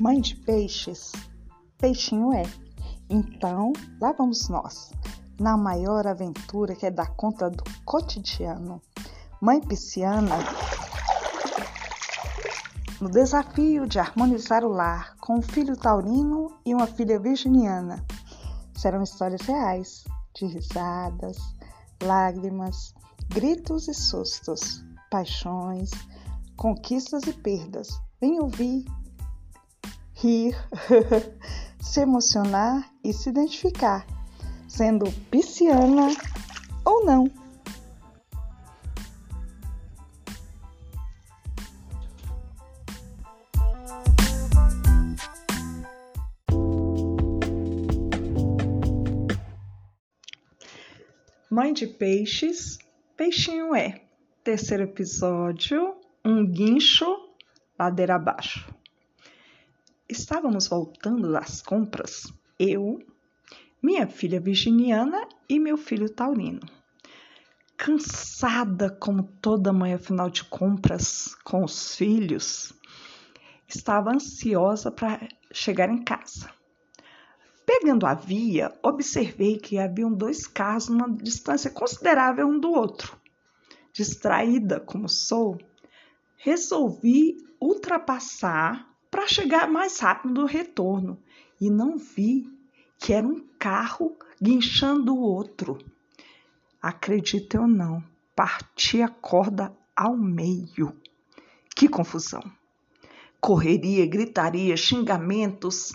Mãe de peixes, peixinho é. Então, lá vamos nós, na maior aventura que é dar conta do cotidiano. Mãe pisciana, no desafio de harmonizar o lar com um filho taurino e uma filha virginiana. Serão histórias reais, de risadas, lágrimas, gritos e sustos, paixões, conquistas e perdas. Vem ouvir, rir, se emocionar e se identificar, sendo pisciana ou não. Mãe de peixes, peixinho é. Terceiro episódio, um guincho ladeira abaixo. Estávamos voltando das compras, eu, minha filha virginiana e meu filho taurino. Cansada como toda mãe afinal de compras com os filhos, estava ansiosa para chegar em casa. Pegando a via, observei que haviam dois carros numa distância considerável um do outro. Distraída como sou, resolvi ultrapassar para chegar mais rápido no retorno e não vi que era um carro guinchando o outro. Acredita ou não, parti a corda ao meio. Que confusão! Correria, gritaria, xingamentos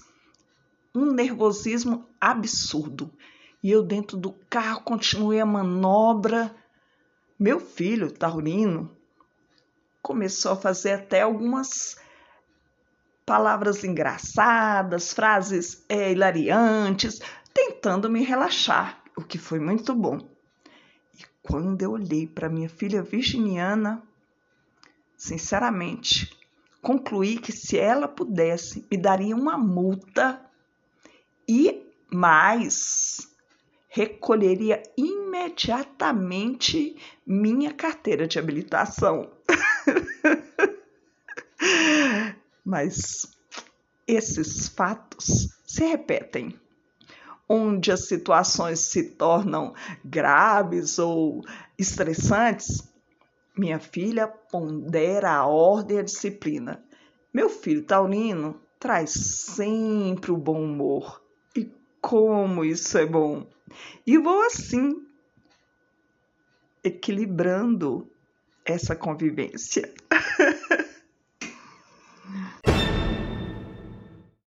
um nervosismo absurdo. E eu, dentro do carro, continuei a manobra. Meu filho, Taurino, começou a fazer até algumas palavras engraçadas, frases é, hilariantes, tentando me relaxar, o que foi muito bom. E quando eu olhei para minha filha virginiana, sinceramente, concluí que se ela pudesse, me daria uma multa e mais recolheria imediatamente minha carteira de habilitação. Mas esses fatos se repetem, onde as situações se tornam graves ou estressantes. Minha filha pondera a ordem e a disciplina. Meu filho taurino traz sempre o bom humor como isso é bom! E vou assim, equilibrando essa convivência.